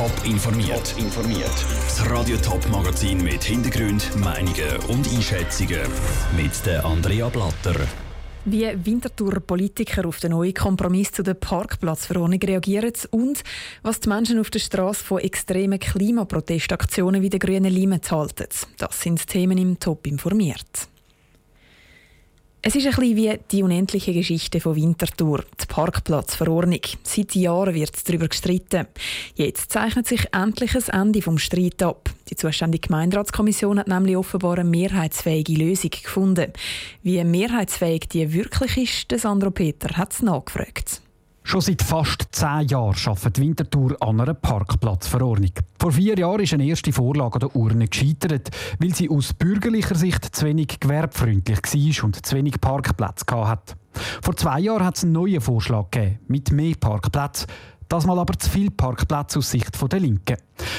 Top informiert. informiert. Das Radio Top Magazin mit Hintergrund, Meinungen und Einschätzungen mit der Andrea Blatter. Wie Winterthur Politiker auf den neuen Kompromiss zu der Parkplatzverordnung reagieren und was die Menschen auf der Straße von extremen Klimaprotestaktionen wie der grünen Limen halten. Das sind Themen im Top informiert. Es ist ein bisschen wie die unendliche Geschichte von Winterthur, die Parkplatzverordnung. Seit Jahren wird darüber gestritten. Jetzt zeichnet sich endlich ein Ende vom Streit ab. Die zuständige Gemeinderatskommission hat nämlich offenbar eine mehrheitsfähige Lösung gefunden. Wie mehrheitsfähig die wirklich ist, Sandro Peter hat es nachgefragt. Schon seit fast zehn Jahren arbeitet Winterthur an einer Parkplatzverordnung. Vor vier Jahren ist eine erste Vorlage an der Urne gescheitert, weil sie aus bürgerlicher Sicht zu wenig gewerbfreundlich war und zu wenig Parkplätze hatte. Vor zwei Jahren hat es einen neuen Vorschlag gegeben, mit mehr Parkplätzen. Das mal aber zu viel Parkplätze aus Sicht der Linken.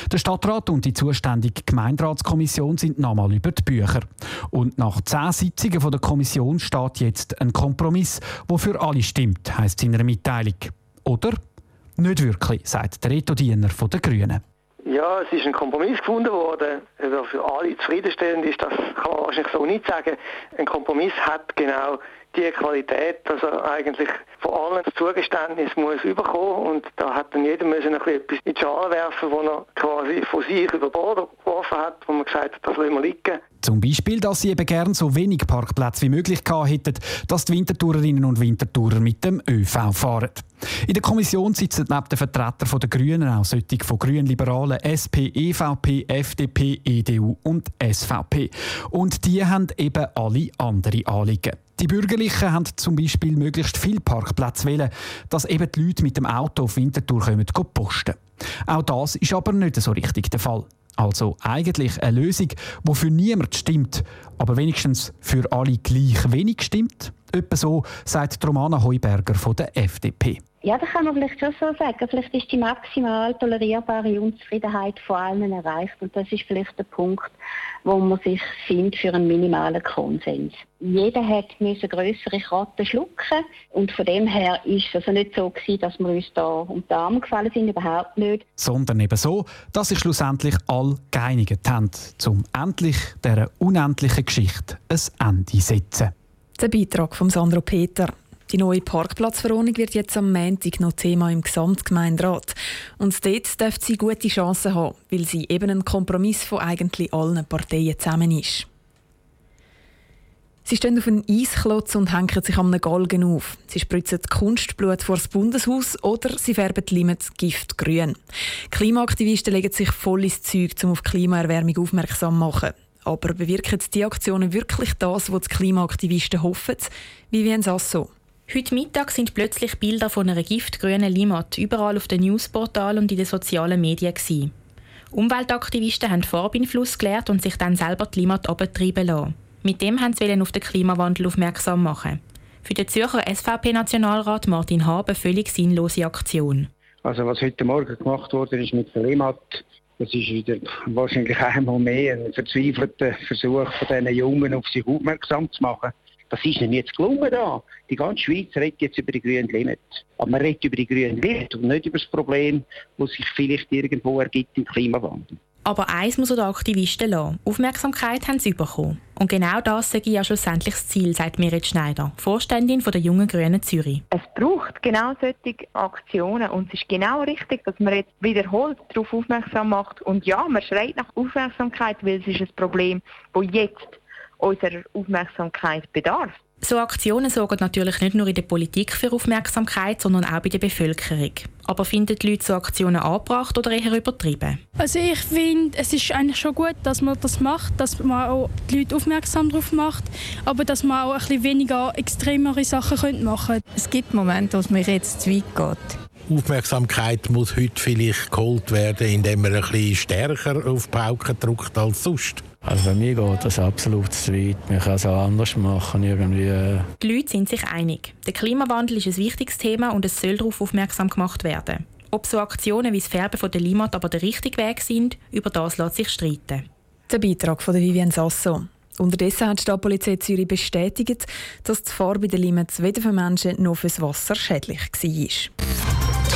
Der Stadtrat und die zuständige Gemeinderatskommission sind nochmal über die Bücher. Und nach zehn Sitzungen der Kommission steht jetzt ein Kompromiss, der für alle stimmt, heisst es in einer Mitteilung. Oder? Nicht wirklich, sagt der Reto-Diener der Grünen. Ja, es ist ein Kompromiss gefunden worden, der für alle zufriedenstellend ist. Das kann man wahrscheinlich so nicht sagen. Ein Kompromiss hat genau die Qualität, dass er eigentlich von allen das Zugeständnis muss überkommen und da hat dann jeder müssen ein etwas in die Schale werfen, wo er quasi von sich über Bord geworfen hat, wo man gesagt hat, das lassen wir liegen. Zum Beispiel, dass sie eben gern so wenig Parkplätze wie möglich gehabt hätten, dass die Wintertourerinnen und Wintertourer mit dem ÖV fahren. In der Kommission sitzen neben den Vertretern der Grünen auch solche von Grünliberalen, SP, EVP, FDP, EDU und SVP. Und die haben eben alle andere Anliegen. Die Bürgerlichen haben zum Beispiel möglichst viel Parkplätze wählen, dass eben die Leute mit dem Auto auf Winterthur kommen, posten. Auch das ist aber nicht so richtig der Fall. Also eigentlich eine Lösung, die für niemand stimmt, aber wenigstens für alle gleich wenig stimmt. Etwa so sagt Romana Heuberger von der FDP. Ja, das kann man vielleicht schon so sagen. Vielleicht ist die maximal tolerierbare Unzufriedenheit von allen erreicht. Und das ist vielleicht der Punkt, wo man sich findet für einen minimalen Konsens. Jeder hat müssen größere Karten schlucken und von dem her ist es also nicht so gewesen, dass wir uns da um die Arme gefallen sind, überhaupt nicht. Sondern eben so, dass sich schlussendlich alle geeinigt haben, um endlich dieser unendlichen Geschichte ein Ende zu setzen. Der Beitrag von Sandro Peter. Die neue Parkplatzverordnung wird jetzt am Montag noch Thema im Gesamtgemeinderat. Und dort dürfte sie gute Chancen haben, weil sie eben ein Kompromiss von eigentlich allen Parteien zusammen ist. Sie stehen auf einem Eisklotz und hängen sich am Galgen auf. Sie spritzen Kunstblut vor das Bundeshaus oder sie färben die Limits giftgrün. Klimaaktivisten legen sich voll ins Zeug, um auf Klimaerwärmung aufmerksam zu machen. Aber bewirken diese Aktionen wirklich das, was die Klimaaktivisten hoffen? Ein Sasso. Heute Mittag sind plötzlich Bilder von einer giftgrünen Limmat überall auf den Newsportalen und in den sozialen Medien. Gewesen. Umweltaktivisten haben Farbe in und sich dann selber die Limmat abtreiben lassen. Mit dem haben sie auf den Klimawandel aufmerksam machen. Für den Zürcher SVP-Nationalrat Martin Habe völlig sinnlose Aktion. Also was heute Morgen gemacht wurde ist mit der Limmat, das ist wieder wahrscheinlich einmal mehr ein verzweifelter Versuch von diesen Jungen auf sich aufmerksam zu machen. Das ist ihnen jetzt gelungen da. Die ganze Schweiz redet jetzt über die grünen Limit. Aber man redet über die grünen Limit und nicht über das Problem, das sich vielleicht irgendwo ergibt im Klimawandel. Aber eins muss der Aktivisten lassen. Aufmerksamkeit haben sie bekommen. Und genau das sage ich ja schlussendlich das Ziel, sagt Mirit Schneider, Vorständin von der Jungen Grünen Zürich. Es braucht genau solche Aktionen und es ist genau richtig, dass man jetzt wiederholt darauf aufmerksam macht. Und ja, man schreit nach Aufmerksamkeit, weil es ist ein Problem, das jetzt unserer Aufmerksamkeit bedarf. So Aktionen sorgen natürlich nicht nur in der Politik für Aufmerksamkeit, sondern auch bei der Bevölkerung. Aber finden die Leute so Aktionen angebracht oder eher übertrieben? Also ich finde, es ist eigentlich schon gut, dass man das macht, dass man auch die Leute aufmerksam darauf macht, aber dass man auch ein bisschen weniger extremere Sachen machen könnte. Es gibt Momente, wo es mir jetzt zu weit geht. Aufmerksamkeit muss heute vielleicht geholt werden, indem man ein bisschen stärker auf die Pauke drückt als sonst. Also bei mir geht das absolut zu weit. Man kann es auch anders machen. Irgendwie. Die Leute sind sich einig. Der Klimawandel ist ein wichtiges Thema und es soll darauf aufmerksam gemacht werden. Ob so Aktionen wie das Färben von der Limat aber der richtige Weg sind, über das lässt sich streiten. Der Beitrag von Vivienne Sasso. Unterdessen hat die Stadtpolizei Zürich bestätigt, dass die Farbe der Limits weder für Menschen noch fürs Wasser schädlich war.